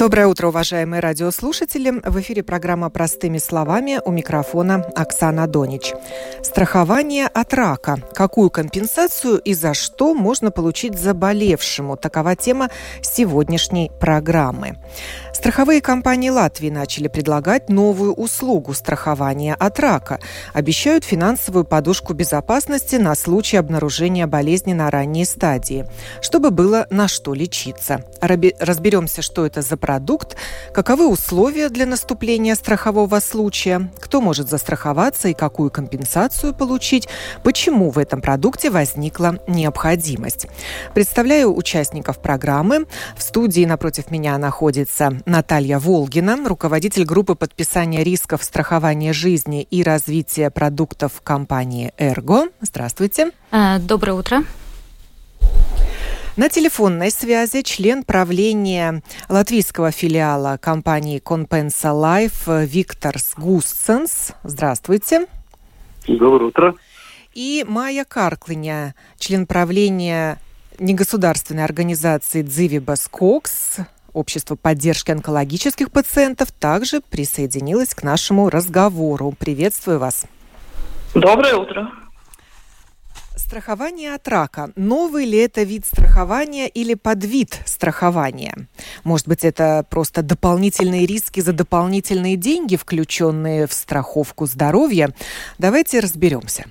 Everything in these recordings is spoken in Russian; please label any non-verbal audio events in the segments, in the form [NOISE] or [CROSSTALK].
Доброе утро, уважаемые радиослушатели. В эфире программа «Простыми словами» у микрофона Оксана Донич. Страхование от рака. Какую компенсацию и за что можно получить заболевшему? Такова тема сегодняшней программы. Страховые компании Латвии начали предлагать новую услугу страхования от рака. Обещают финансовую подушку безопасности на случай обнаружения болезни на ранней стадии, чтобы было на что лечиться. Разберемся, что это за продукт, каковы условия для наступления страхового случая, кто может застраховаться и какую компенсацию получить, почему в этом продукте возникла необходимость. Представляю участников программы. В студии напротив меня находится Наталья Волгина, руководитель группы подписания рисков страхования жизни и развития продуктов компании «Эрго». Здравствуйте. А, доброе утро. На телефонной связи член правления латвийского филиала компании Компенса Лайф Виктор Густсенс. Здравствуйте. Доброе утро. И Майя Карклиня, член правления негосударственной организации Дзивибас Кокс Общество поддержки онкологических пациентов также присоединилось к нашему разговору. Приветствую вас. Доброе утро. Страхование от рака. Новый ли это вид страхования или подвид страхования? Может быть, это просто дополнительные риски за дополнительные деньги, включенные в страховку здоровья? Давайте разберемся.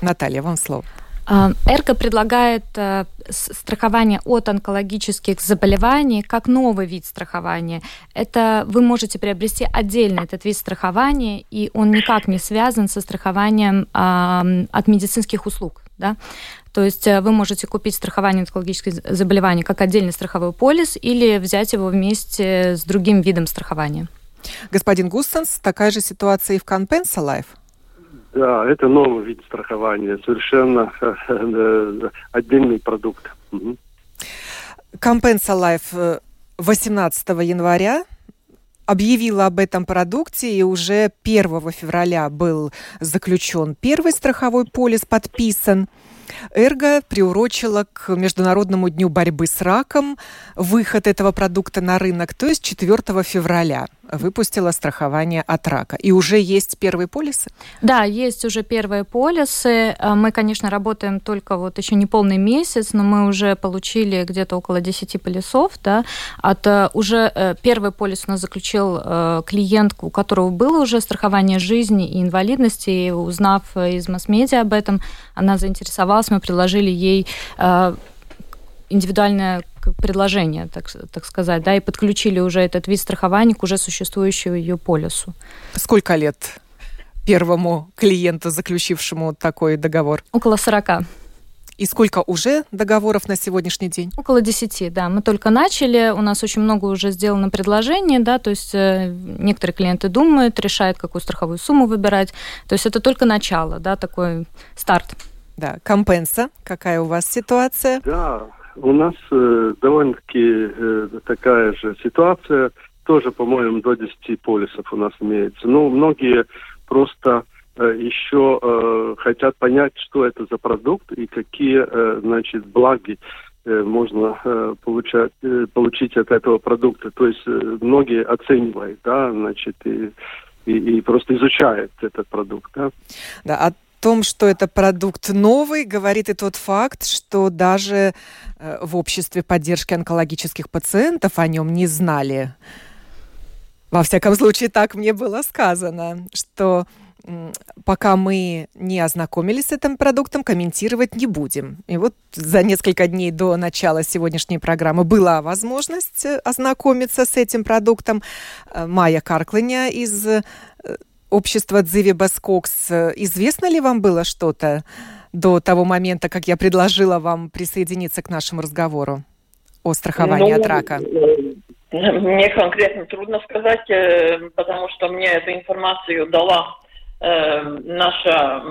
Наталья, вам слово. А, Эрго предлагает э, страхование от онкологических заболеваний как новый вид страхования. Это вы можете приобрести отдельно этот вид страхования, и он никак не связан со страхованием от медицинских услуг. Да? То есть э, вы можете купить страхование онкологических заболеваний как отдельный страховой полис или взять его вместе с другим видом страхования. Господин Густенс, такая же ситуация и в Компенса Life? Да, это новый вид страхования, совершенно э, отдельный продукт. Компенса Life 18 января объявила об этом продукте, и уже 1 февраля был заключен первый страховой полис, подписан. Эрго приурочила к Международному дню борьбы с раком выход этого продукта на рынок, то есть 4 февраля выпустила страхование от рака. И уже есть первые полисы? Да, есть уже первые полисы. Э, мы, конечно, работаем только вот еще не полный месяц, но мы уже получили где-то около 10 полисов. Да, от э, уже э, первый полис у нас заключил клиент, у которого было уже страхование жизни и инвалидности. И узнав из масс-медиа об этом, она заинтересовалась, мы предложили ей индивидуальное предложение, так, так сказать, да, и подключили уже этот вид страхования к уже существующему ее полису. Сколько лет первому клиенту, заключившему такой договор? Около 40. И сколько уже договоров на сегодняшний день? Около 10, да. Мы только начали, у нас очень много уже сделано предложений, да, то есть э, некоторые клиенты думают, решают, какую страховую сумму выбирать. То есть это только начало, да, такой старт. Да, компенса, какая у вас ситуация? Да, у нас э, довольно-таки э, такая же ситуация. Тоже, по-моему, до 10 полисов у нас имеется. Ну, многие просто э, еще э, хотят понять, что это за продукт и какие, э, значит, благи э, можно э, получать, э, получить от этого продукта. То есть э, многие оценивают, да, значит, и, и, и просто изучают этот продукт, да. Да, а том, что это продукт новый, говорит и тот факт, что даже э, в обществе поддержки онкологических пациентов о нем не знали. Во всяком случае, так мне было сказано, что пока мы не ознакомились с этим продуктом, комментировать не будем. И вот за несколько дней до начала сегодняшней программы была возможность э, ознакомиться с этим продуктом. Э, Майя Карклыня из общество Дзиви Баскокс. Известно ли вам было что-то до того момента, как я предложила вам присоединиться к нашему разговору о страховании ну, от рака? Э, мне конкретно трудно сказать, э, потому что мне эту информацию дала э, наша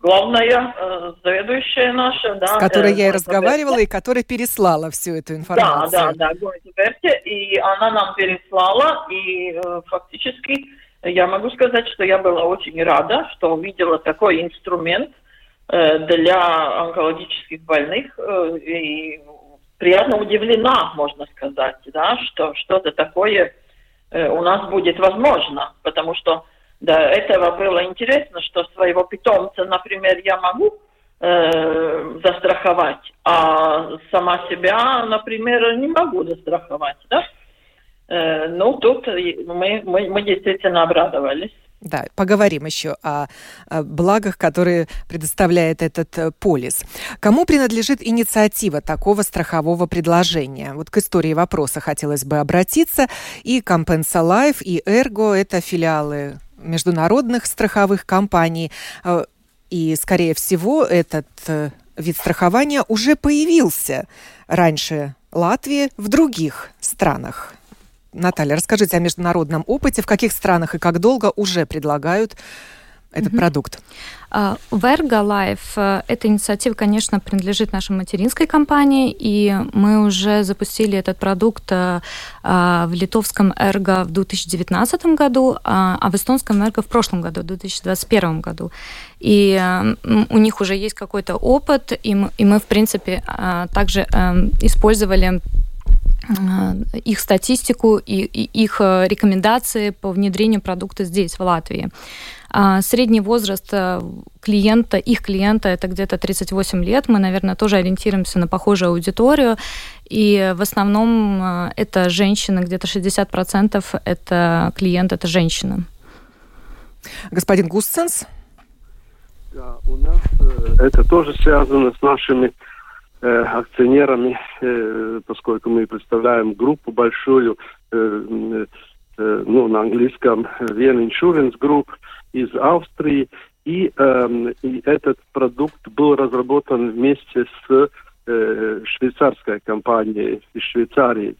главная э, заведующая наша, да. С которой э, я и разговаривала, и которая переслала всю эту информацию. Да, да, да, Гойнтверте, и она нам переслала, и э, фактически я могу сказать, что я была очень рада, что увидела такой инструмент э, для онкологических больных, э, и приятно удивлена, можно сказать, да, что что-то такое э, у нас будет возможно, потому что до этого было интересно, что своего питомца, например, я могу э, застраховать, а сама себя, например, не могу застраховать, да? Э, ну, тут мы, мы, мы действительно обрадовались. Да, поговорим еще о, о благах, которые предоставляет этот э, полис. Кому принадлежит инициатива такого страхового предложения? Вот к истории вопроса хотелось бы обратиться. И Компенса Лайф, и Эрго – это филиалы международных страховых компаний. Э, и, скорее всего, этот э, вид страхования уже появился раньше Латвии в других странах. Наталья, расскажите о международном опыте, в каких странах и как долго уже предлагают этот mm-hmm. продукт? Verga Life uh, эта инициатива, конечно, принадлежит нашей материнской компании, и мы уже запустили этот продукт uh, в литовском Эрго в 2019 году, а в эстонском Эрго в прошлом году, в 2021 году. И у них уже есть какой-то опыт, и мы, и мы в принципе, также использовали их статистику и, и их рекомендации по внедрению продукта здесь, в Латвии. А средний возраст э, клиента, их клиента, это где-то 38 лет. Мы, наверное, тоже ориентируемся на похожую аудиторию. И в основном э, это женщины, где-то 60% это клиент, это женщины. Господин Густенс? Да, у нас э, это тоже связано с нашими э, акционерами, э, поскольку мы представляем группу большую, э, э, ну, на английском Vienna Insurance Group, из Австрии, и, э, и этот продукт был разработан вместе с э, швейцарской компанией из Швейцарии.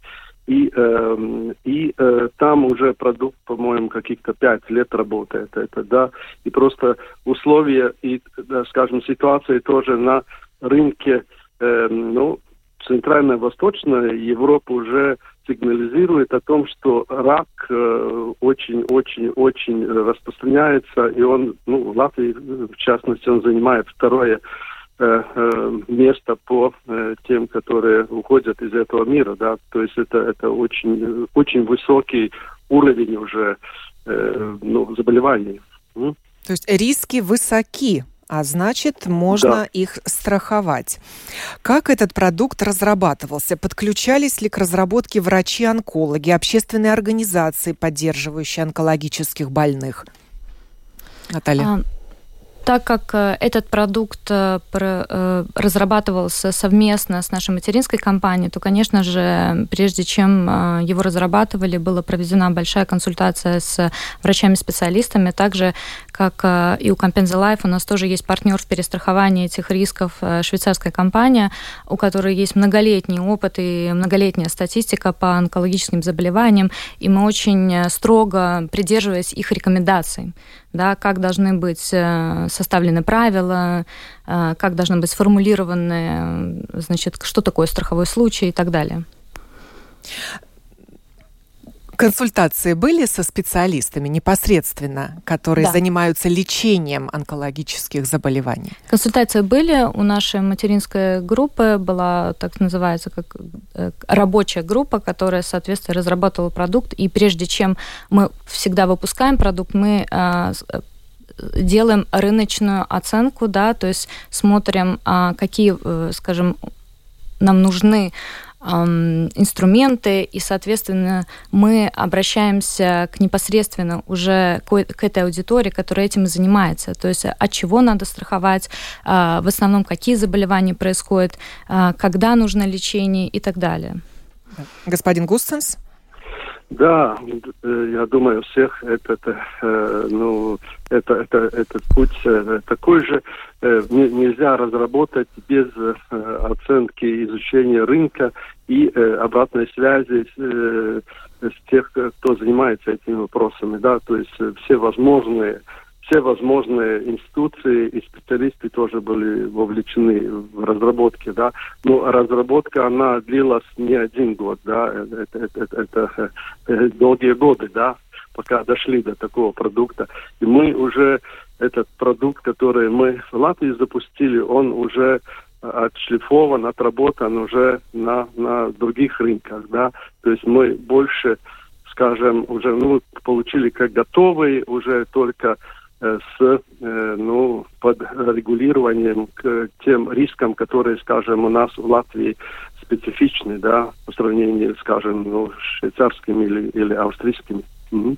И, э, и э, там уже продукт, по-моему, каких-то пять лет работает. Это, да, и просто условия и, да, скажем, ситуации тоже на рынке, э, ну, Центральная Восточная Европа уже сигнализирует о том, что рак очень-очень-очень э, распространяется, и он, ну, в Латвии, в частности, он занимает второе э, э, место по э, тем, которые уходят из этого мира, да, то есть это, это очень, очень высокий уровень уже э, ну, заболеваний. То есть риски высоки а значит, можно да. их страховать. Как этот продукт разрабатывался? Подключались ли к разработке врачи-онкологи, общественные организации, поддерживающие онкологических больных? Наталья. А, так как э, этот продукт э, э, разрабатывался совместно с нашей материнской компанией, то, конечно же, прежде чем его разрабатывали, была проведена большая консультация с врачами-специалистами. Также, как и у Compensa Life, у нас тоже есть партнер в перестраховании этих рисков, швейцарская компания, у которой есть многолетний опыт и многолетняя статистика по онкологическим заболеваниям, и мы очень строго придерживаясь их рекомендаций да, как должны быть э, составлены правила, э, как должны быть сформулированы, значит, что такое страховой случай и так далее. Консультации были со специалистами непосредственно, которые да. занимаются лечением онкологических заболеваний? Консультации были. У нашей материнской группы была, так называется, как э, рабочая группа, которая, соответственно, разработала продукт. И прежде чем мы всегда выпускаем продукт, мы э, э, делаем рыночную оценку, да, то есть смотрим, а, какие, скажем, нам нужны инструменты, и, соответственно, мы обращаемся к непосредственно уже к этой аудитории, которая этим занимается. То есть от чего надо страховать, а, в основном какие заболевания происходят, а, когда нужно лечение и так далее. Господин Густенс? Да, э, я думаю, всех этот, э, ну, это, это, этот путь э, такой же. Нельзя разработать без оценки изучения рынка и обратной связи с, с тех, кто занимается этими вопросами. Да? То есть все возможные все возможные институции и специалисты тоже были вовлечены в разработке, да. Но разработка, она длилась не один год, да, это, это, это, это, это долгие годы, да, пока дошли до такого продукта. И мы уже этот продукт, который мы в Латвии запустили, он уже отшлифован, отработан уже на, на других рынках, да. То есть мы больше, скажем, уже ну, получили как готовый, уже только э, с э, ну, под регулированием к тем рискам, которые, скажем, у нас в Латвии специфичны, да, по сравнению, скажем, ну, швейцарскими или, или австрийскими. Угу.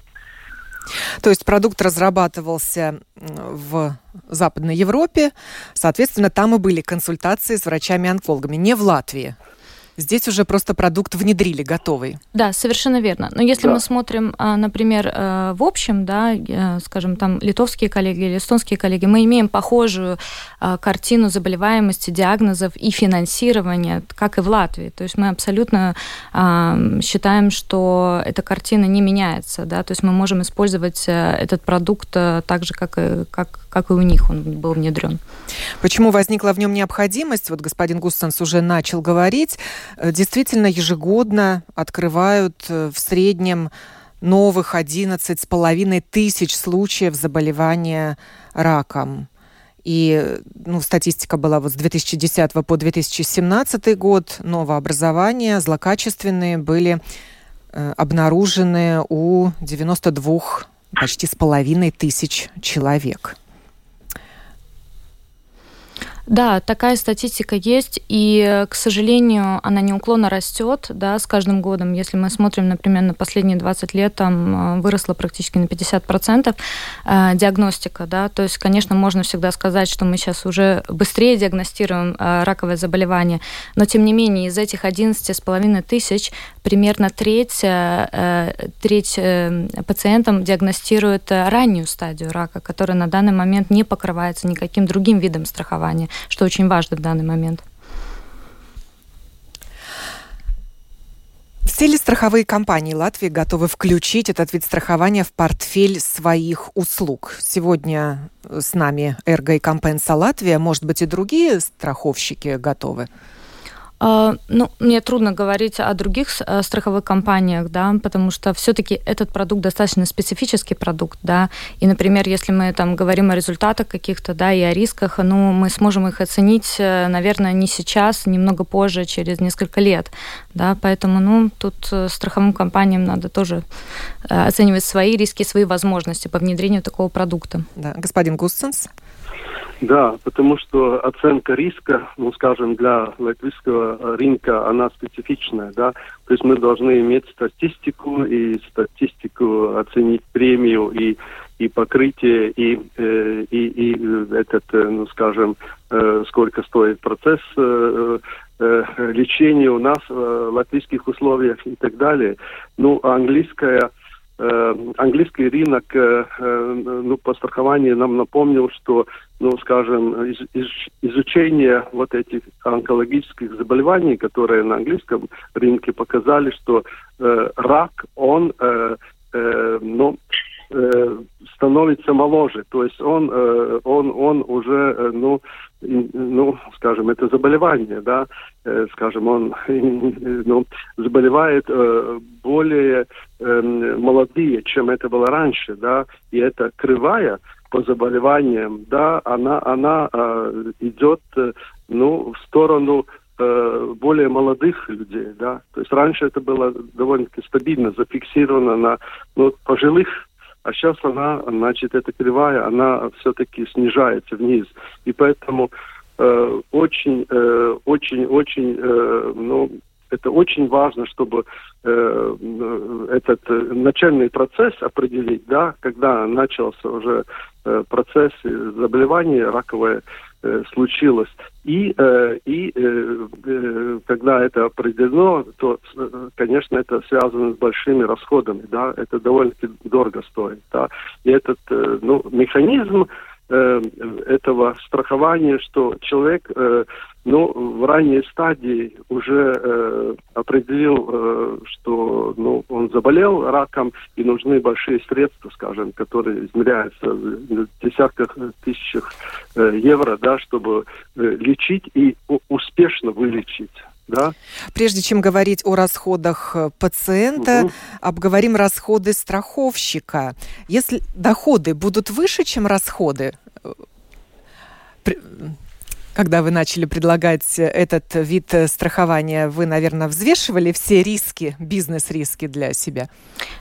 То есть продукт разрабатывался в Западной Европе, соответственно, там и были консультации с врачами-онкологами, не в Латвии. Здесь уже просто продукт внедрили готовый. Да, совершенно верно. Но если да. мы смотрим, а, например, э, в общем, да, э, скажем, там литовские коллеги или эстонские коллеги, мы имеем похожую а, картину заболеваемости, диагнозов и финансирования, как и в Латвии. То есть мы абсолютно а, считаем, что эта картина не меняется, да, то есть мы можем использовать э, этот продукт так же, как и, как, как и у них он был внедрен. Почему возникла в нем необходимость? Вот господин Густенс уже начал говорить. Э, действительно ежегодно открывают э, в среднем новых 11 с половиной тысяч случаев заболевания раком. И ну, статистика была вот с 2010 по 2017 год. Новообразования злокачественные были э, обнаружены у 92 почти с половиной тысяч человек. Да, такая статистика есть, и, к сожалению, она неуклонно растет, да, с каждым годом. Если мы смотрим, например, на последние 20 лет, там э, выросла практически на 50% э, диагностика, да, то есть, конечно, можно всегда сказать, что мы сейчас уже быстрее диагностируем э, раковое заболевание, но, тем не менее, из этих 11,5 тысяч примерно треть, треть пациентам диагностируют раннюю стадию рака, которая на данный момент не покрывается никаким другим видом страхования что очень важно в данный момент. Все ли страховые компании Латвии готовы включить этот вид страхования в портфель своих услуг? Сегодня с нами Эрго и Компенса Латвия. Может быть, и другие страховщики готовы? А, ну, мне трудно говорить о других э, страховых компаниях, да, потому что все-таки этот продукт достаточно специфический продукт, да, и, например, если мы там говорим о результатах каких-то, да, и о рисках, ну, мы сможем их оценить, э, наверное, не сейчас, немного позже, через несколько лет, да, поэтому, ну, тут э, страховым компаниям надо тоже оценивать свои риски, свои возможности по внедрению такого продукта. Да, господин Густенс. Да, потому что оценка риска, ну, скажем, для латвийского рынка, она специфичная, да. То есть мы должны иметь статистику и статистику оценить премию и и покрытие, и, э, и, и этот, э, ну, скажем, э, сколько стоит процесс лечения у нас в латвийских условиях и так далее. Ну, английская Э, английский рынок э, э, ну, по страхованию нам напомнил, что, ну, скажем, из, из, изучение вот этих онкологических заболеваний, которые на английском рынке показали, что э, рак, он, э, э, ну, э, становится моложе, то есть он, э, он, он уже, э, ну, ну, скажем, это заболевание, да, э, скажем, он [LAUGHS] ну, заболевает э, более э, молодые, чем это было раньше, да, и эта кривая по заболеваниям, да, она, она э, идет, ну, в сторону более молодых людей, да, то есть раньше это было довольно-таки стабильно зафиксировано на ну, пожилых а сейчас она, значит, эта кривая, она все-таки снижается вниз. И поэтому э, очень, э, очень, очень, э, ну, это очень важно, чтобы э, этот начальный процесс определить, да, когда начался уже э, процесс заболевания раковое, Э, случилось. И, э, и э, когда это определено, то, конечно, это связано с большими расходами, да, это довольно-таки дорого стоит, да. И этот, ну, механизм э, этого страхования, что человек э, ну, в ранней стадии уже э, определил, э, что ну, он заболел раком и нужны большие средства, скажем, которые измеряются в десятках тысячах э, евро, да, чтобы э, лечить и успешно вылечить. Да? Прежде чем говорить о расходах э, пациента, угу. обговорим расходы страховщика. Если доходы будут выше, чем расходы, э, когда вы начали предлагать этот вид страхования, вы, наверное, взвешивали все риски, бизнес-риски для себя?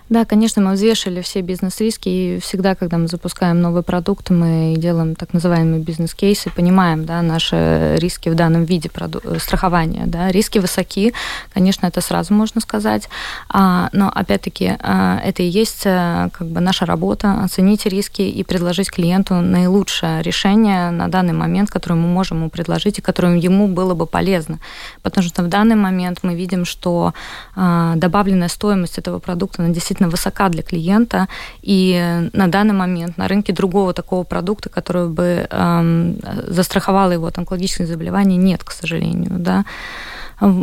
Да, конечно, мы взвешивали все бизнес-риски, и всегда, когда мы запускаем новый продукт, мы делаем так называемые бизнес-кейсы, понимаем да, наши риски в данном виде проду- страхования. Да. Риски высоки, конечно, это сразу можно сказать, а, но, опять-таки, это и есть как бы наша работа, оценить риски и предложить клиенту наилучшее решение на данный момент, которое мы можем ему и которым ему было бы полезно. Потому что в данный момент мы видим, что э, добавленная стоимость этого продукта она действительно высока для клиента, и на данный момент на рынке другого такого продукта, который бы э, застраховал его от онкологических заболеваний, нет, к сожалению. Да.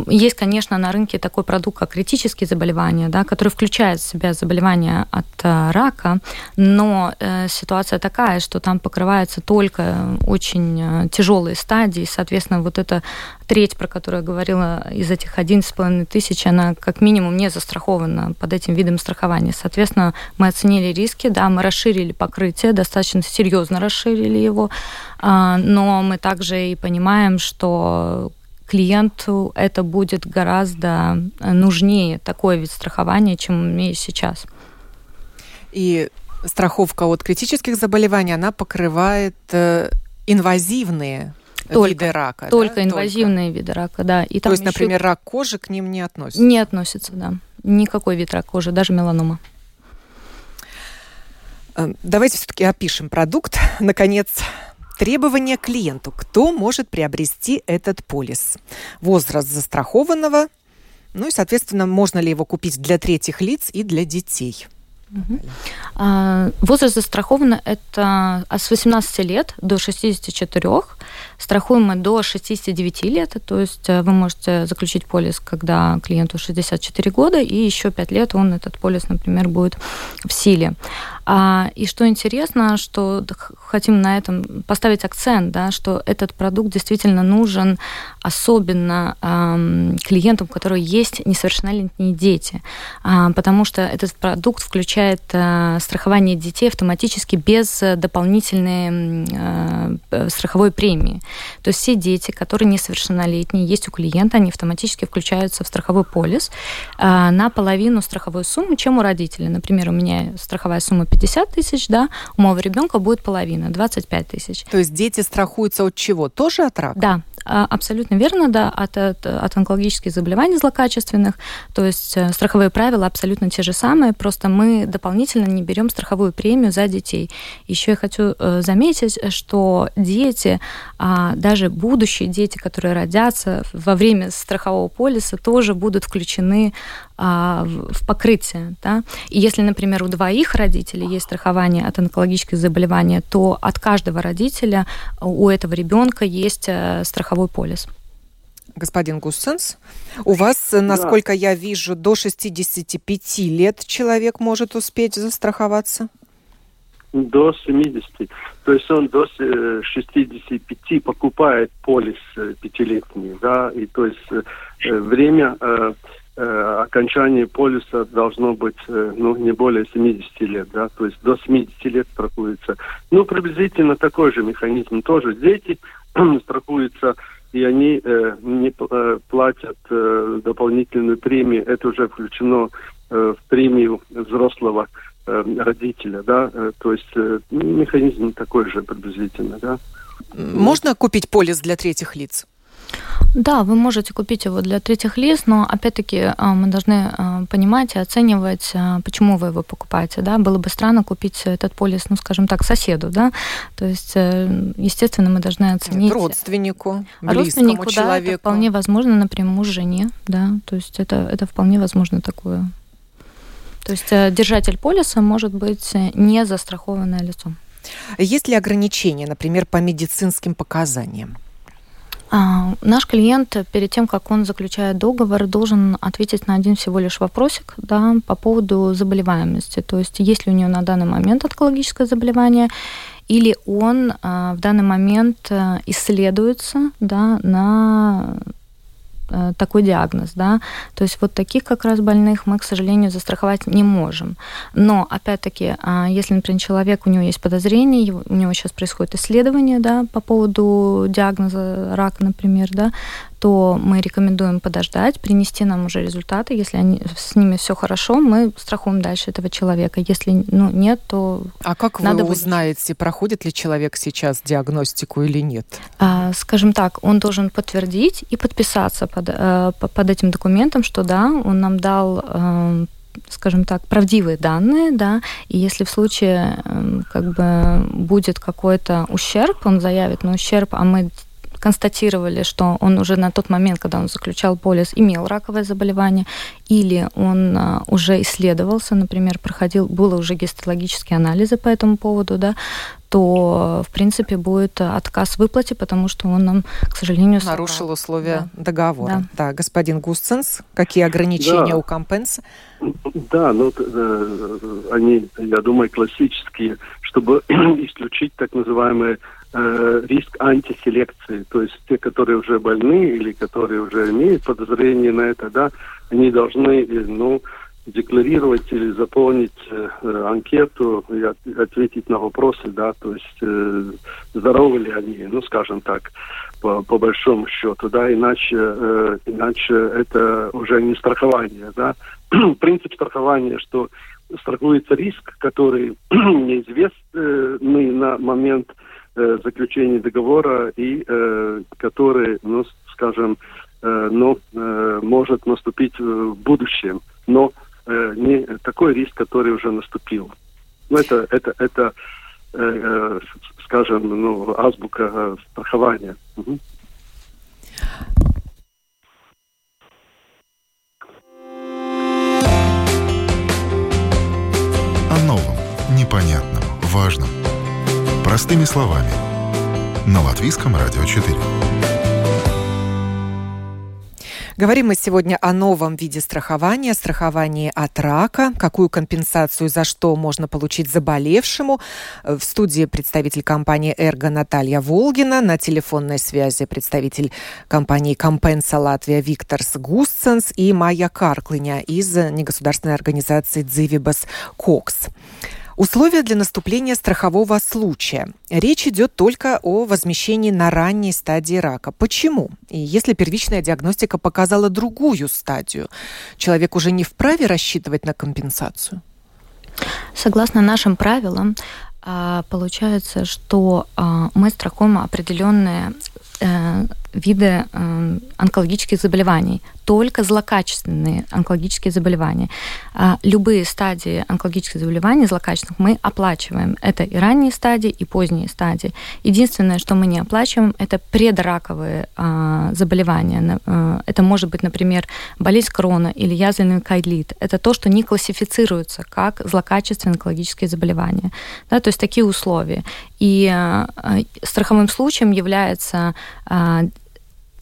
Есть, конечно, на рынке такой продукт, как критические заболевания, да, который включает в себя заболевания от э, рака, но э, ситуация такая, что там покрывается только очень э, тяжелые стадии, соответственно, вот эта треть, про которую я говорила, из этих 11,5 тысяч, она как минимум не застрахована под этим видом страхования. Соответственно, мы оценили риски, да, мы расширили покрытие, достаточно серьезно расширили его, а, но мы также и понимаем, что клиенту это будет гораздо нужнее, такой вид страхования, чем есть сейчас. И страховка от критических заболеваний, она покрывает э, инвазивные только, виды рака. Только да? инвазивные только. виды рака, да. И То есть, еще... например, рак кожи к ним не относится? Не относится, да. Никакой вид рака кожи, даже меланома. Э, давайте все-таки опишем продукт. [LAUGHS] Наконец, Требования к клиенту. Кто может приобрести этот полис? Возраст застрахованного, ну и, соответственно, можно ли его купить для третьих лиц и для детей? Угу. Возраст застрахован это с 18 лет до 64, страхуемо до 69 лет, то есть э, вы можете заключить полис, когда клиенту 64 года, и еще 5 лет он, этот полис, например, будет в силе. А, и что интересно, что хотим на этом поставить акцент, да, что этот продукт действительно нужен особенно клиентам, у которых есть несовершеннолетние дети, э, потому что этот продукт включает э, страхование детей автоматически без дополнительной э, страховой премии. То есть все дети, которые несовершеннолетние, есть у клиента, они автоматически включаются в страховой полис э, на половину страховой суммы, чем у родителей. Например, у меня страховая сумма 50 тысяч, да, у моего ребенка будет половина, 25 тысяч. То есть дети страхуются от чего? Тоже от рака? Да, а, абсолютно верно, да, от, от, от онкологических заболеваний злокачественных. То есть э, страховые правила абсолютно те же самые, просто мы дополнительно не берем страховую премию за детей. Еще я хочу э, заметить, что дети, а, даже будущие дети, которые родятся во время страхового полиса, тоже будут включены а, в покрытие. Да? И если, например, у двоих родителей есть страхование от онкологических заболеваний, то от каждого родителя у этого ребенка есть э, страховой полис. Господин Гуссенс, у вас, насколько да. я вижу, до 65 лет человек может успеть застраховаться? До 70. То есть он до 65 покупает полис э, пятилетний, да, и то есть э, время э, окончание полиса должно быть э, ну, не более 70 лет, да, то есть до 70 лет страхуется. Ну, приблизительно такой же механизм тоже. Дети [CLEARS THROAT] страхуются, и они э, не э, платят э, дополнительную премию, это уже включено э, в премию взрослого э, родителя, да, э, то есть э, механизм такой же приблизительно, да. Можно купить полис для третьих лиц? Да, вы можете купить его для третьих лиц, но опять-таки а, мы должны а, понимать и оценивать, а, почему вы его покупаете. Да? Было бы странно купить этот полис, ну, скажем так, соседу. Да? То есть, э, естественно, мы должны оценить... Родственнику, родственнику, да, человеку. Это вполне возможно, например, муж жене. Да? То есть это, это вполне возможно такое. То есть э, держатель полиса может быть не застрахованное лицо. Есть ли ограничения, например, по медицинским показаниям? А, наш клиент перед тем, как он заключает договор, должен ответить на один всего лишь вопросик да, по поводу заболеваемости. То есть, есть ли у него на данный момент онкологическое заболевание, или он а, в данный момент э, исследуется да, на такой диагноз, да, то есть вот таких как раз больных мы, к сожалению, застраховать не можем. Но, опять-таки, а, если, например, человек, у него есть подозрение, у него сейчас происходит исследование, да, по поводу диагноза рака, например, да, то мы рекомендуем подождать, принести нам уже результаты. Если они, с ними все хорошо, мы страхуем дальше этого человека. Если ну, нет, то... А как надо вы узнаете, будет... проходит ли человек сейчас диагностику или нет? А, скажем так, он должен подтвердить и подписаться под, э, под этим документом, что да, он нам дал э, скажем так, правдивые данные, да, и если в случае эм, как бы будет какой-то ущерб, он заявит на ущерб, а мы констатировали, что он уже на тот момент, когда он заключал полис, имел раковое заболевание, или он а, уже исследовался, например, проходил, было уже гистологические анализы по этому поводу, да, то, в принципе, будет отказ в выплате, потому что он нам, к сожалению, соврал. Нарушил условия да. договора. Да. да, господин Густенс, какие ограничения да. у компенса? Да, ну, э, они, я думаю, классические, чтобы [CLEARS THROAT] исключить так называемые э, риск антиселекции, то есть те, которые уже больны или которые уже имеют подозрение на это, да, они должны, э, ну, декларировать или заполнить э, анкету и от, ответить на вопросы, да, то есть э, здоровы ли они, ну, скажем так, по, по большому счету, да, иначе, э, иначе это уже не страхование, да. [CLEARS THROAT] Принцип страхования, что страхуется риск, который [CLEARS THROAT] неизвестный на момент э, заключения договора и э, который, ну, скажем, э, ну, э, может наступить в будущем, но э, не такой риск, который уже наступил. Ну, это, это, это э, э, скажем, ну, азбука э, страхования. Угу. О новом, непонятном, важном. Простыми словами. На Латвийском радио 4. Говорим мы сегодня о новом виде страхования, страховании от рака, какую компенсацию за что можно получить заболевшему. В студии представитель компании «Эрго» Наталья Волгина, на телефонной связи представитель компании «Компенса Латвия» Виктор Гусценс и Майя Карклыня из негосударственной организации «Дзивибас Кокс». Условия для наступления страхового случая. Речь идет только о возмещении на ранней стадии рака. Почему? И если первичная диагностика показала другую стадию, человек уже не вправе рассчитывать на компенсацию? Согласно нашим правилам, а, получается, что а, мы страхуем определенные э, виды э, онкологических заболеваний, только злокачественные онкологические заболевания. А любые стадии онкологических заболеваний злокачественных мы оплачиваем. Это и ранние стадии, и поздние стадии. Единственное, что мы не оплачиваем, это предраковые э, заболевания. Э, это может быть, например, болезнь крона или язвенный кайлит. Это то, что не классифицируется как злокачественные онкологические заболевания. Да, то есть такие условия. И э, страховым случаем является э,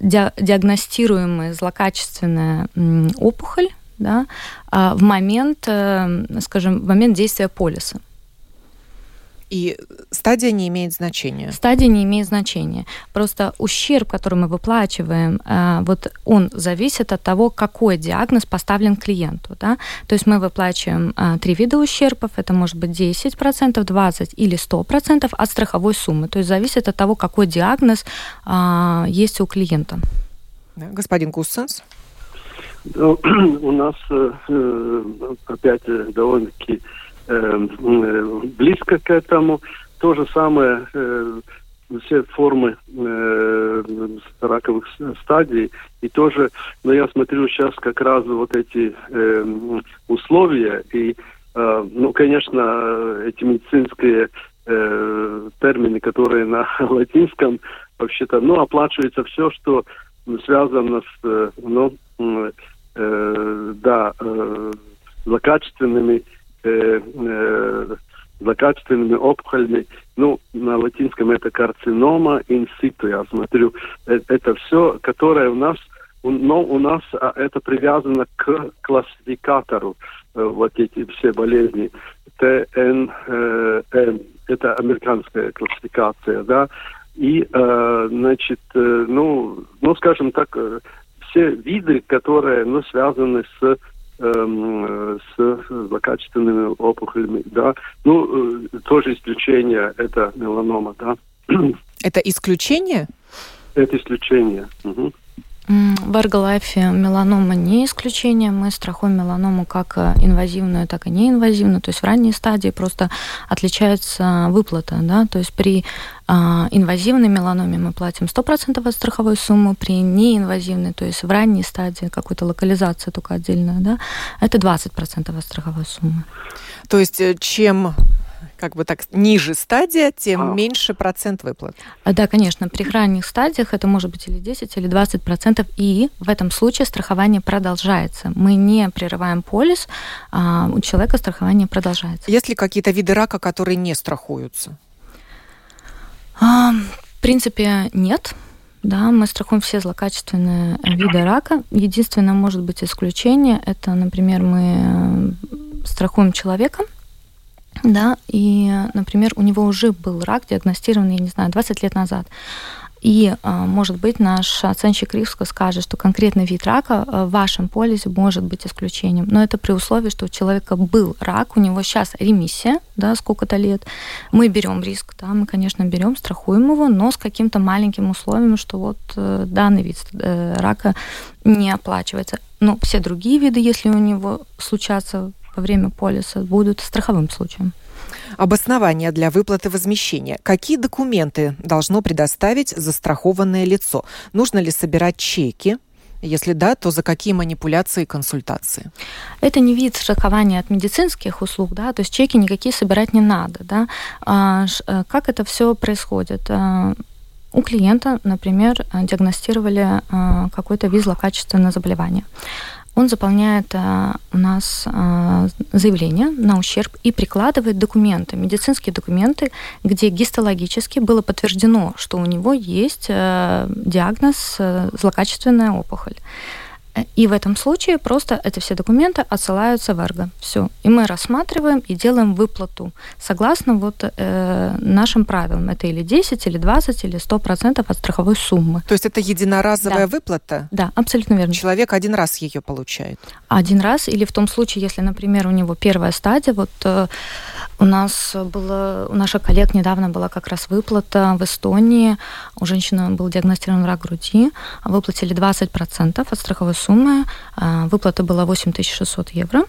диагностируемая злокачественная опухоль да, а, в момент, э, скажем, в момент действия полиса. И стадия не имеет значения. Стадия не имеет значения. Просто ущерб, который мы выплачиваем, э, вот он зависит от того, какой диагноз поставлен клиенту. Да? То есть мы выплачиваем э, три вида ущербов. Это может быть 10%, 20% или 100% от страховой суммы. То есть зависит от того, какой диагноз э, есть у клиента. Господин Гуссенс? Ну, [CLEARS THROAT] у нас опять довольно-таки э, близко к этому. То же самое э, все формы э, раковых стадий. И тоже, но я смотрю сейчас как раз вот эти э, условия. И, э, ну, конечно, эти медицинские э, термины, которые на [LAUGHS] латинском, вообще-то, ну, оплачивается все, что связано с, э, ну, э, да, э, злокачественными Э, э, злокачественными опухолями. Ну, на латинском это карцинома инситу, я смотрю. Это, это все, которое у нас, но у нас а, это привязано к классификатору э, вот эти все болезни. ТНМ, э, это американская классификация, да, и, э, значит, э, ну, ну, скажем так, э, все виды, которые, ну, связаны с эм, с злокачественными опухолями, да. Ну, э, тоже исключение это меланома, да. Это исключение? Это исключение. Угу. В Эрголайфе меланома не исключение. Мы страхуем меланому как э, инвазивную, так и неинвазивную. То есть в ранней стадии просто отличается выплата. Да? То есть при а, инвазивной меланоме мы платим 100% от страховой суммы, при неинвазивной, то есть в ранней стадии какой-то локализация только отдельная, да, это 20% от страховой суммы. То есть э, чем как бы так ниже стадия, тем а. меньше процент выплат. А, да, конечно, при ранних стадиях это может быть или 10, или 20 процентов, и в этом случае страхование продолжается. Мы не прерываем полис, а у человека страхование продолжается. Есть ли какие-то виды рака, которые не страхуются? А, в принципе, нет. Да, мы страхуем все злокачественные виды рака. Единственное, может быть, исключение, это, например, мы страхуем человека, да, и, например, у него уже был рак диагностированный, я не знаю, 20 лет назад. И, а, может быть, наш оценщик риска скажет, что конкретный вид рака а, в вашем полисе может быть исключением. Но это при условии, что у человека был рак, у него сейчас ремиссия, да, сколько-то лет. Мы берем риск, да, мы, конечно, берем, страхуем его, но с каким-то маленьким условием, что вот э, данный вид э, рака не оплачивается. Но все другие виды, если у него случатся во время полиса будут страховым случаем. Обоснование для выплаты возмещения. Какие документы должно предоставить застрахованное лицо? Нужно ли собирать чеки? Если да, то за какие манипуляции и консультации? Это не вид страхования от медицинских услуг, да, то есть чеки никакие собирать не надо, да. А, э, как это все происходит? А, у клиента, например, диагностировали а, какой-то вид злокачественного заболевания он заполняет а, у нас а, заявление на ущерб и прикладывает документы, медицинские документы, где гистологически было подтверждено, что у него есть а, диагноз а, злокачественная опухоль. И в этом случае просто эти все документы отсылаются в Эрго. Все. И мы рассматриваем и делаем выплату согласно вот э, нашим правилам. Это или 10, или 20, или 100 процентов от страховой суммы. То есть это единоразовая да. выплата? Да, абсолютно верно. Человек один раз ее получает? Один раз, или в том случае, если, например, у него первая стадия, вот э, у нас было, у наших коллег недавно была как раз выплата в Эстонии. У женщины был диагностирован рак груди. Выплатили 20% от страховой суммы. А, выплата была 8600 евро.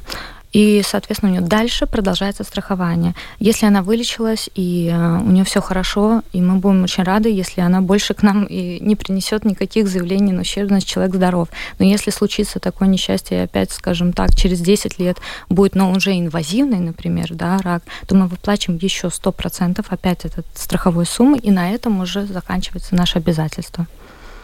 И, соответственно, у нее дальше продолжается страхование. Если она вылечилась, и э, у нее все хорошо, и мы будем очень рады, если она больше к нам и не принесет никаких заявлений на ущербность, человек здоров. Но если случится такое несчастье, опять, скажем так, через 10 лет будет, но уже инвазивный, например, да, рак, то мы выплачиваем еще 100% опять этот страховой суммы, и на этом уже заканчивается наше обязательство.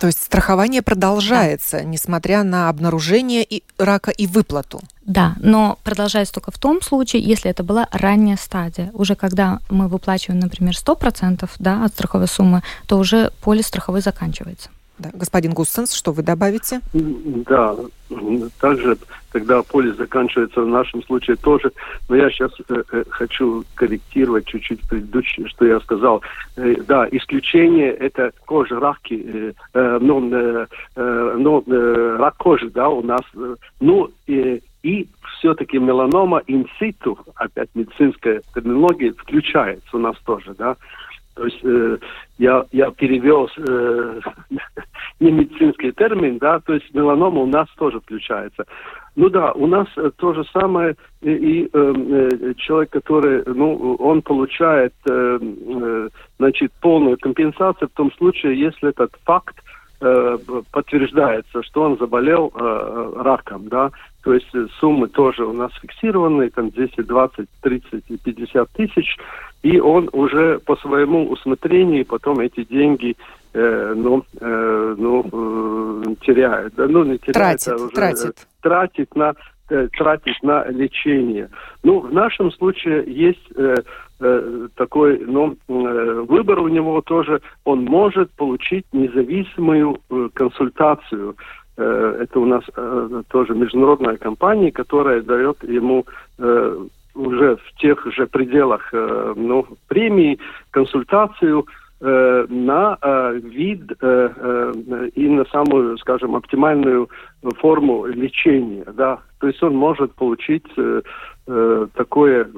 То есть страхование продолжается, да. несмотря на обнаружение и рака и выплату. Да, но продолжается только в том случае, если это была ранняя стадия. Уже когда мы выплачиваем, например, 100% да, от страховой суммы, то уже полис страховой заканчивается. Да. Господин Гуссенс, что вы добавите? Да, также, когда полис заканчивается в нашем случае тоже, но я сейчас э, э, хочу корректировать чуть-чуть предыдущее, что я сказал. Э, да, исключение это кожа раки, э, э, ну, э, э, э, рак кожи, да, у нас, э, ну, э, и все-таки меланома инситу, опять медицинская терминология, включается у нас тоже, да. То есть э, я, я перевел э, [LAUGHS] не медицинский термин, да, то есть меланома у нас тоже включается. Ну да, у нас э, то же самое, и, и э, э, человек, который, ну, он получает, э, э, значит, полную компенсацию в том случае, если этот факт э, подтверждается, что он заболел э, раком, да, то есть суммы тоже у нас фиксированные, там 10, 20, 30 и 50 тысяч, и он уже по своему усмотрению потом эти деньги э, ну, э, ну, э, теряет. Ну, не теряет, тратит, а уже, тратит. тратит на э, тратить на лечение. Ну, в нашем случае есть э, э, такой, ну, э, выбор у него тоже, он может получить независимую э, консультацию. Это у нас тоже международная компания, которая дает ему уже в тех же пределах э, ну, премии консультацию на вид э, и на самую, скажем, оптимальную форму лечения, да. То есть он может получить такое,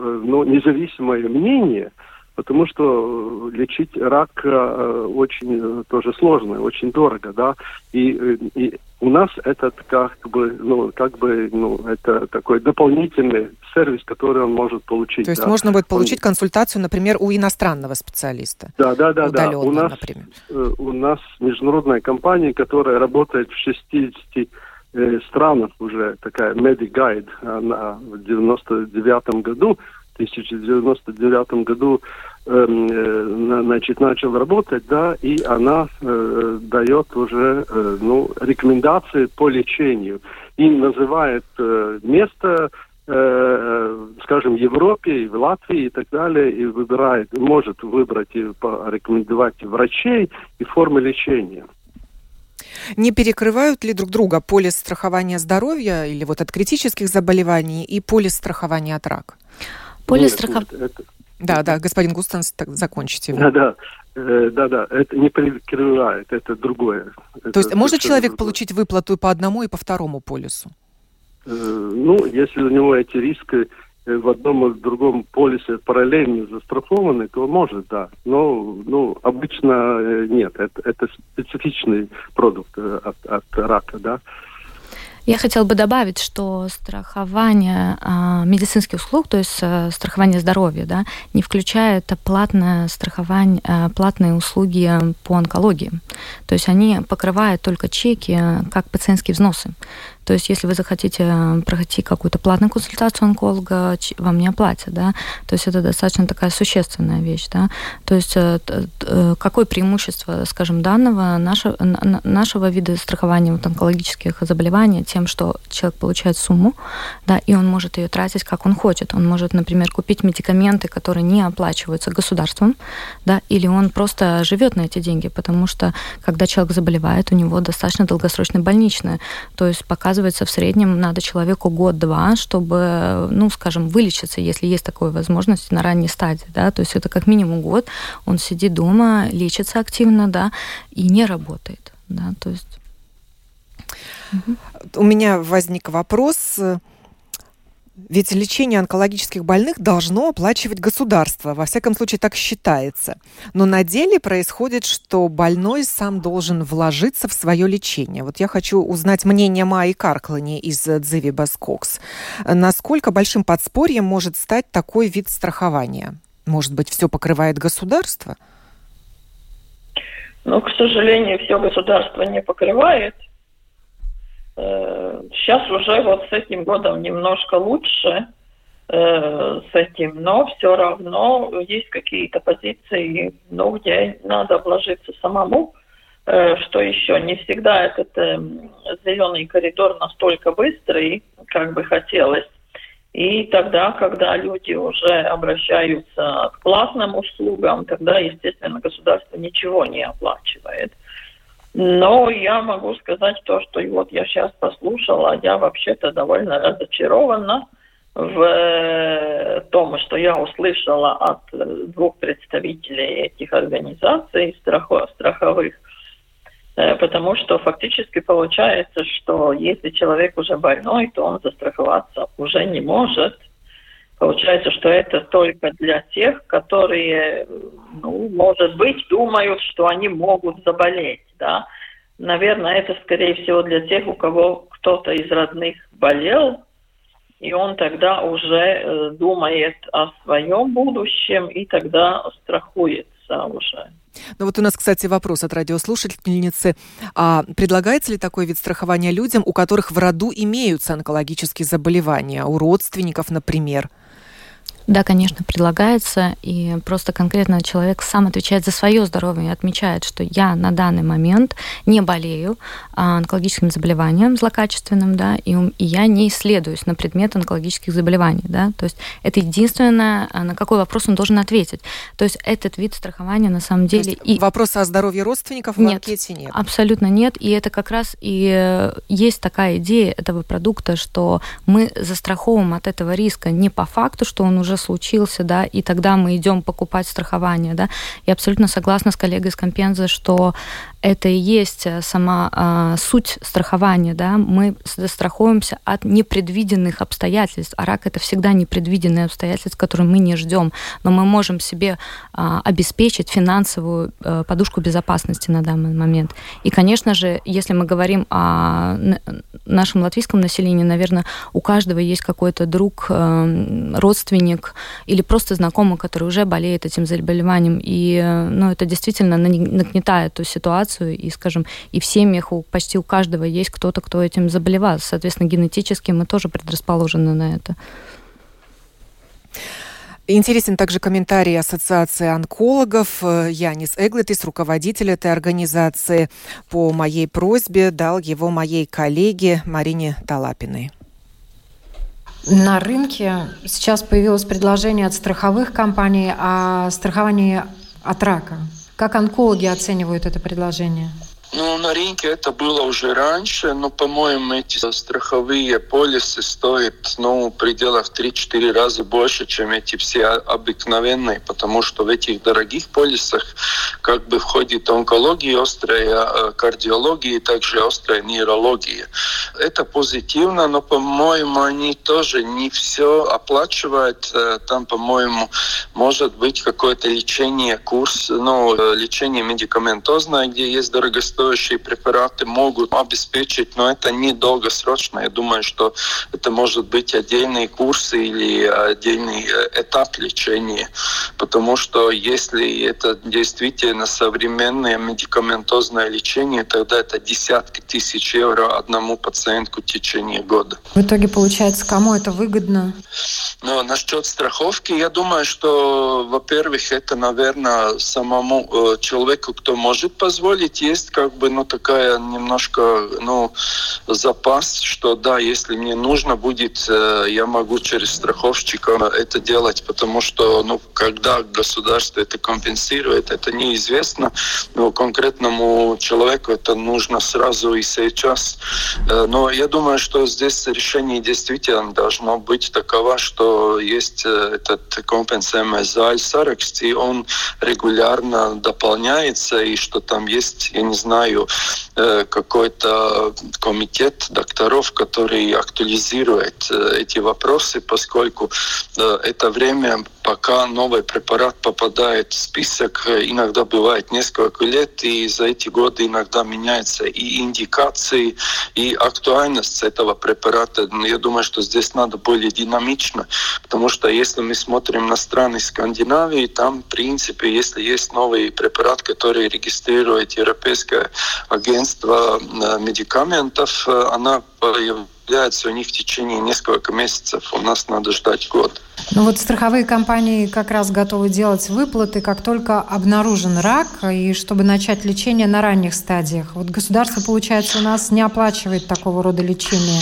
независимое мнение, потому что лечить рак э, очень э, тоже сложно, очень дорого, да. И, э, и у нас это как бы, ну, как бы, ну, это такой дополнительный сервис, который он может получить. То есть да. можно будет получить он... консультацию, например, у иностранного специалиста? Да, да, да, да. У нас, например. Э, у нас международная компания, которая работает в 60 э, странах уже, такая MediGuide, она в 99 году, 1999 году Эм, э, значит, начал работать, да, и она э, дает уже, э, ну, рекомендации по лечению и называет э, место, э, скажем, в Европе, в Латвии и так далее, и выбирает, может выбрать и порекомендовать врачей и формы лечения. Не перекрывают ли друг друга полис страхования здоровья или вот от критических заболеваний и полис страхования от рака? Полис страхования... Да, да, господин Густанс, так закончите. Да, да, э, да, да, это не прикрывает, это другое. То это есть может человек другое. получить выплату по одному и по второму полису? Э, ну, если у него эти риски э, в одном и в другом полисе параллельно застрахованы, то может, да. Но ну, обычно нет. Это, это специфичный продукт от, от рака, да. Я хотела бы добавить, что страхование э, медицинских услуг, то есть э, страхование здоровья, да, не включает платное страхование, э, платные услуги по онкологии. То есть они покрывают только чеки как пациентские взносы. То есть, если вы захотите э, пройти какую-то платную консультацию онколога, вам не оплатят, да. То есть это достаточно такая существенная вещь, да. То есть э, э, какое преимущество, скажем, данного нашего, нашего вида страхования вот, онкологических заболеваний тем, что человек получает сумму, да, и он может ее тратить как он хочет. Он может, например, купить медикаменты, которые не оплачиваются государством, да, или он просто живет на эти деньги, потому что когда человек заболевает, у него достаточно долгосрочное больничное, то есть пока оказывается, в среднем надо человеку год-два, чтобы, ну, скажем, вылечиться, если есть такая возможность на ранней стадии, да, то есть это как минимум год, он сидит дома, лечится активно, да, и не работает, да, то есть... У меня возник вопрос, ведь лечение онкологических больных должно оплачивать государство. Во всяком случае, так считается. Но на деле происходит, что больной сам должен вложиться в свое лечение. Вот я хочу узнать мнение Майи Карклани из Дзиви Баскокс. Насколько большим подспорьем может стать такой вид страхования? Может быть, все покрывает государство? Ну, к сожалению, все государство не покрывает. Э, сейчас уже вот с этим годом немножко лучше э, с этим, но все равно есть какие-то позиции, ну, где надо вложиться самому. Э, что еще? Не всегда этот зеленый коридор настолько быстрый, как бы хотелось. И тогда, когда люди уже обращаются к платным услугам, тогда, естественно, государство ничего не оплачивает. Но я могу сказать то, что вот я сейчас послушала, я вообще-то довольно разочарована в э, том, что я услышала от э, двух представителей этих организаций страховых, э, потому что фактически получается, что если человек уже больной, то он застраховаться уже не может. Получается, что это только для тех, которые, ну, может быть, думают, что они могут заболеть да. Наверное, это, скорее всего, для тех, у кого кто-то из родных болел, и он тогда уже э, думает о своем будущем и тогда страхуется уже. Ну вот у нас, кстати, вопрос от радиослушательницы. А предлагается ли такой вид страхования людям, у которых в роду имеются онкологические заболевания, у родственников, например? Да, конечно, предлагается, и просто конкретно человек сам отвечает за свое здоровье и отмечает, что я на данный момент не болею а, онкологическим заболеванием злокачественным, да, и, и я не исследуюсь на предмет онкологических заболеваний, да, то есть это единственное, а, на какой вопрос он должен ответить. То есть этот вид страхования на самом деле... и... Вопроса о здоровье родственников нет, в анкете нет? абсолютно нет, и это как раз и э, есть такая идея этого продукта, что мы застраховываем от этого риска не по факту, что он уже уже случился, да, и тогда мы идем покупать страхование, да. Я абсолютно согласна с коллегой из Компенза, что это и есть э, сама э, суть страхования, да, мы застрахуемся от непредвиденных обстоятельств, а рак это всегда непредвиденные обстоятельства, которые мы не ждем, но мы можем себе э, обеспечить финансовую э, подушку безопасности на данный момент. И, конечно же, если мы говорим о нашем латвийском населении, наверное, у каждого есть какой-то друг, э, родственник или просто знакомый, который уже болеет этим заболеванием, и, э, ну, это действительно нагнетает ту ситуацию, и, скажем, и в семьях у, почти у каждого есть кто-то, кто этим заболевает. Соответственно, генетически мы тоже предрасположены на это. Интересен также комментарий Ассоциации онкологов. Янис Эглетис, руководитель этой организации, по моей просьбе дал его моей коллеге Марине Талапиной. На рынке сейчас появилось предложение от страховых компаний о страховании от рака. Как онкологи оценивают это предложение? Ну, на рынке это было уже раньше, но, по-моему, эти страховые полисы стоят, ну, в пределах 3-4 раза больше, чем эти все обыкновенные, потому что в этих дорогих полисах как бы входит онкология, острая э, кардиология и также острая нейрология. Это позитивно, но, по-моему, они тоже не все оплачивают. Э, там, по-моему, может быть какое-то лечение, курс, ну, э, лечение медикаментозное, где есть дорогостоящее дорогостоящие препараты могут обеспечить, но это не долгосрочно. Я думаю, что это может быть отдельные курсы или отдельный э, этап лечения. Потому что если это действительно современное медикаментозное лечение, тогда это десятки тысяч евро одному пациенту в течение года. В итоге, получается, кому это выгодно? Ну, насчет страховки, я думаю, что, во-первых, это, наверное, самому э, человеку, кто может позволить, есть как бы, ну, такая немножко, ну, запас, что да, если мне нужно будет, э, я могу через страховщика это делать, потому что, ну, когда государство это компенсирует, это неизвестно, но конкретному человеку это нужно сразу и сейчас. Э, но я думаю, что здесь решение действительно должно быть таково, что есть э, этот компенсируемый сарекст, и он регулярно дополняется, и что там есть, я не знаю, знаю, э, какой-то комитет докторов, который актуализирует э, эти вопросы, поскольку э, это время пока новый препарат попадает в список, иногда бывает несколько лет, и за эти годы иногда меняются и индикации, и актуальность этого препарата. Я думаю, что здесь надо более динамично, потому что если мы смотрим на страны Скандинавии, там, в принципе, если есть новый препарат, который регистрирует Европейское агентство э, медикаментов, э, она появляется появляется у них в течение нескольких месяцев. У нас надо ждать год. Ну вот страховые компании как раз готовы делать выплаты, как только обнаружен рак, и чтобы начать лечение на ранних стадиях. Вот государство, получается, у нас не оплачивает такого рода лечение.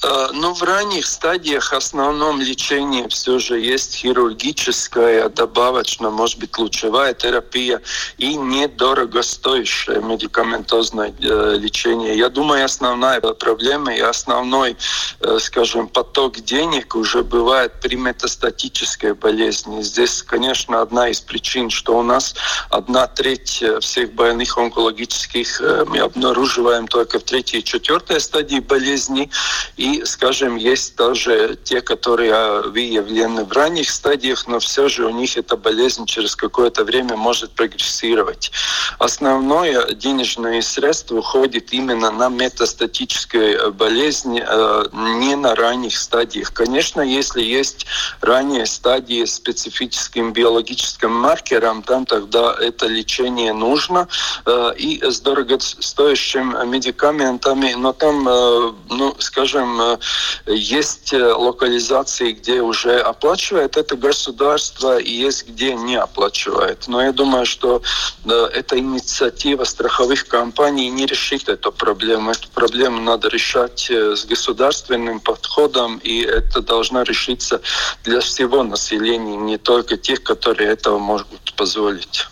Э, ну, в ранних стадиях основном лечение все же есть хирургическое, добавочно, может быть, лучевая терапия и недорогостоящее медикаментозное э, лечение. Я думаю, основная проблема и основной, э, скажем, поток денег уже бывает при метастатической болезни. Здесь, конечно, одна из причин, что у нас одна треть всех больных онкологических мы обнаруживаем только в третьей и четвертой стадии болезни. И и, скажем, есть тоже те, которые выявлены в ранних стадиях, но все же у них эта болезнь через какое-то время может прогрессировать. Основное денежное средство уходит именно на метастатическую болезнь, э, не на ранних стадиях. Конечно, если есть ранние стадии с специфическим биологическим маркером, там тогда это лечение нужно э, и с дорогостоящими медикаментами, но там, э, ну, скажем, скажем, есть локализации, где уже оплачивает это государство, и есть где не оплачивает. Но я думаю, что эта инициатива страховых компаний не решит эту проблему. Эту проблему надо решать с государственным подходом, и это должно решиться для всего населения, не только тех, которые этого могут позволить.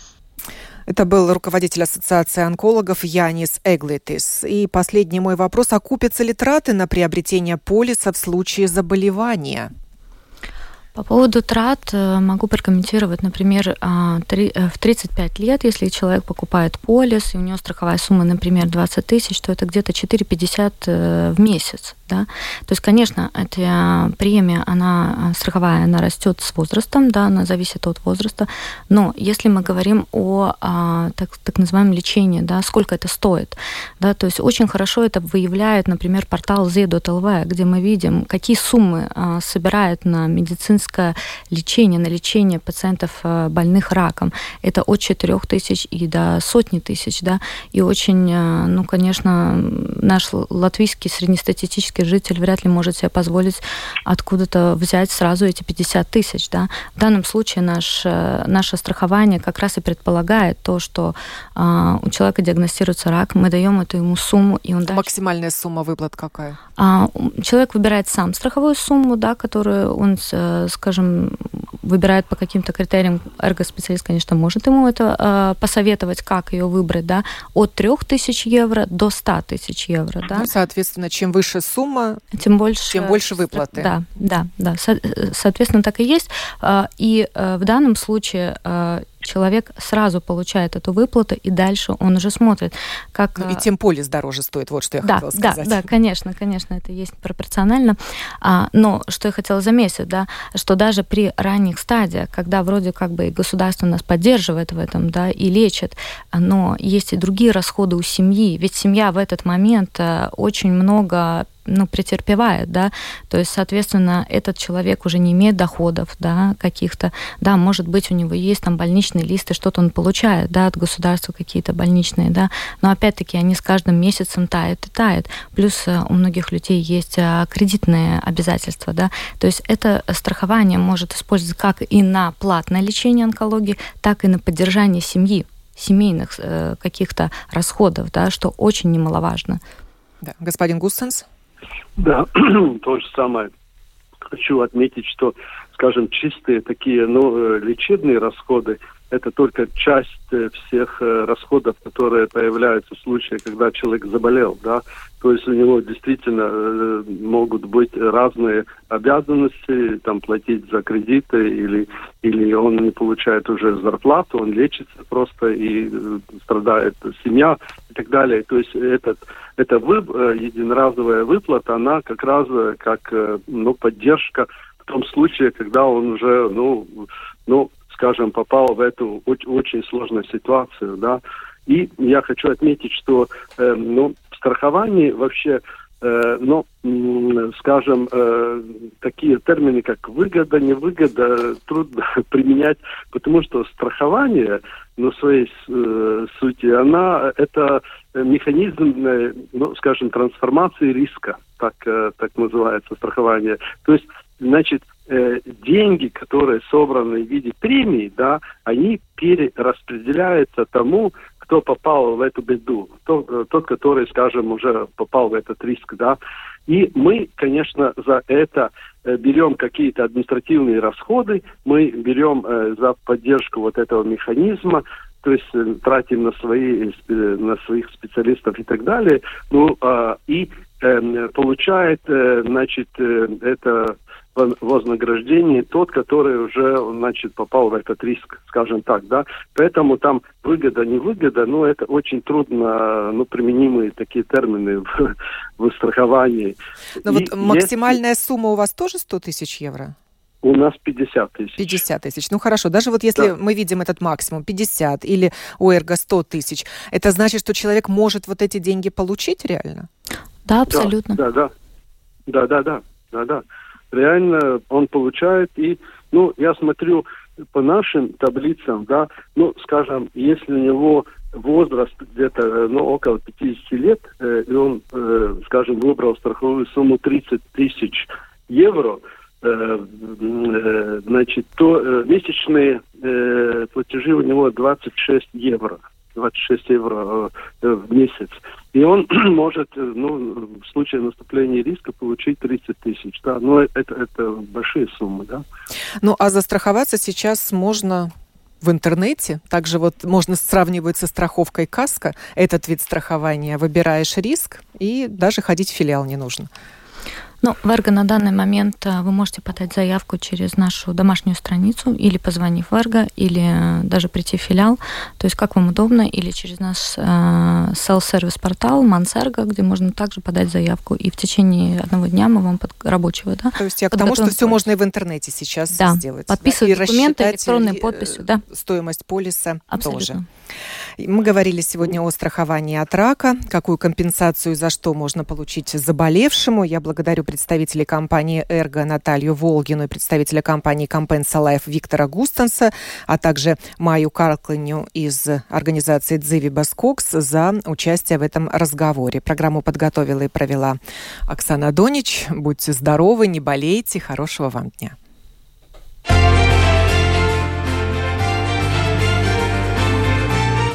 Это был руководитель Ассоциации онкологов Янис Эглитис. И последний мой вопрос. Окупятся ли траты на приобретение полиса в случае заболевания? По поводу трат э, могу прокомментировать, например, а, э, в 35 лет, если человек покупает полис, и у него страховая сумма, например, 20 тысяч, то это где-то 4,50 э, в месяц. Да? То есть, конечно, эта премия, она страховая, она растет с возрастом, да, она зависит от возраста. Но если мы говорим о а, так, так называемом лечении, да, сколько это стоит, да, то есть очень хорошо это выявляет, например, портал z.lv, где мы видим, какие суммы а, собирает на медицинское лечение, на лечение пациентов больных раком. Это от 4 тысяч и до сотни тысяч, да, и очень, ну, конечно, наш латвийский среднестатистический житель вряд ли может себе позволить откуда-то взять сразу эти 50 тысяч, да. В данном случае наш, э, наше страхование как раз и предполагает то, что а, у человека диагностируется рак, мы даем эту ему сумму, и он дальше... Максимальная сумма выплат какая? А, человек выбирает сам страховую сумму, да, которую он скажем, выбирает по каким-то критериям, эргоспециалист, конечно, может ему это э, посоветовать, как ее выбрать, да, от 3000 евро до 100 тысяч евро, да. Ну, соответственно, чем выше сумма, тем больше, тем больше выплаты. Да, да, да, со- соответственно, так и есть. А, и э, в данном случае э, человек сразу получает эту выплату, и дальше он уже смотрит, как... Ну, и тем полис дороже стоит, вот что я да, хотела сказать. Да, да, конечно, конечно, это есть пропорционально. А, но что я хотела заметить, да, что даже при ранних стадиях, когда вроде как бы и государство нас поддерживает в этом, да, и лечит, но есть и другие расходы у семьи, ведь семья в этот момент э, очень много ну, претерпевает, да, то есть, соответственно, этот человек уже не имеет доходов, да, каких-то, да, может быть, у него есть там больничные листы, что-то он получает, да, от государства какие-то больничные, да, но опять-таки они с каждым месяцем тают и тают, плюс э, у многих людей есть э, кредитные обязательства, да, то есть это страхование может использоваться как и на платное лечение онкологии, так и на поддержание семьи, семейных э, каких-то расходов, да, что очень немаловажно. Да. Господин Густенс? Да, [CLEARS THROAT] то же самое. Хочу отметить, что, скажем, чистые такие, ну, лечебные расходы – это только часть э, всех э, расходов, которые появляются в случае, когда человек заболел, да. То есть у него действительно э, могут быть разные обязанности, там платить за кредиты или или он не получает уже зарплату, он лечится просто и страдает семья и так далее. То есть этот эта вы, единоразовая выплата, она как раз как ну поддержка в том случае, когда он уже ну ну скажем, попал в эту очень сложную ситуацию, да. И я хочу отметить, что, э, ну, страхование вообще э, ну, скажем, э, такие термины, как выгода, невыгода, трудно [LAUGHS] применять, потому что страхование, ну, своей э, сути, она, это механизм, э, ну, скажем, трансформации риска, так, э, так называется страхование. То есть, значит, э, деньги, которые собраны в виде премий, да, они перераспределяются тому, кто попал в эту беду, тот, э, тот, который, скажем, уже попал в этот риск, да. И мы, конечно, за это э, берем какие-то административные расходы, мы берем э, за поддержку вот этого механизма, то есть э, тратим на свои на своих специалистов и так далее, ну э, и э, получает, э, значит, э, это вознаграждение тот, который уже, значит, попал в этот риск, скажем так, да. Поэтому там выгода, не выгода, ну, это очень трудно, ну, применимые такие термины в, в страховании. Но ну, вот максимальная есть... сумма у вас тоже 100 тысяч евро? У нас 50 тысяч. 50 тысяч. Ну хорошо, даже вот если да. мы видим этот максимум 50 или у Эрго 100 тысяч, это значит, что человек может вот эти деньги получить реально? Да, абсолютно. Да, да, да, да, да, да, да реально он получает. И, ну, я смотрю по нашим таблицам, да, ну, скажем, если у него возраст где-то ну, около 50 лет, и он, скажем, выбрал страховую сумму 30 тысяч евро, значит, то месячные платежи у него 26 евро. 26 евро в месяц. И он [CLEARS THROAT] может, ну, в случае наступления риска получить 30 тысяч. Да, но это, это большие суммы, да. Ну, а застраховаться сейчас можно в интернете. Также вот можно сравнивать со страховкой КАСКО этот вид страхования. Выбираешь риск, и даже ходить в филиал не нужно. Ну, в Эрго на данный момент э, вы можете подать заявку через нашу домашнюю страницу или позвонив в Эрго, или э, даже прийти в филиал, то есть как вам удобно, или через наш э, self-сервис портал Мансерго, где можно также подать заявку, и в течение одного дня мы вам под рабочего, да? То есть я к тому, что все можно и в интернете сейчас да. сделать. Подписывать да? документы электронной подписью, да. Стоимость полиса Абсолютно. тоже. Мы говорили сегодня о страховании от рака, какую компенсацию за что можно получить заболевшему. Я благодарю представителей компании «Эрго» Наталью Волгину и представителя компании «Компенса Лайф» Виктора Густенса, а также Майю Карклиню из организации «Дзивибас Кокс» за участие в этом разговоре. Программу подготовила и провела Оксана Донич. Будьте здоровы, не болейте. Хорошего вам дня.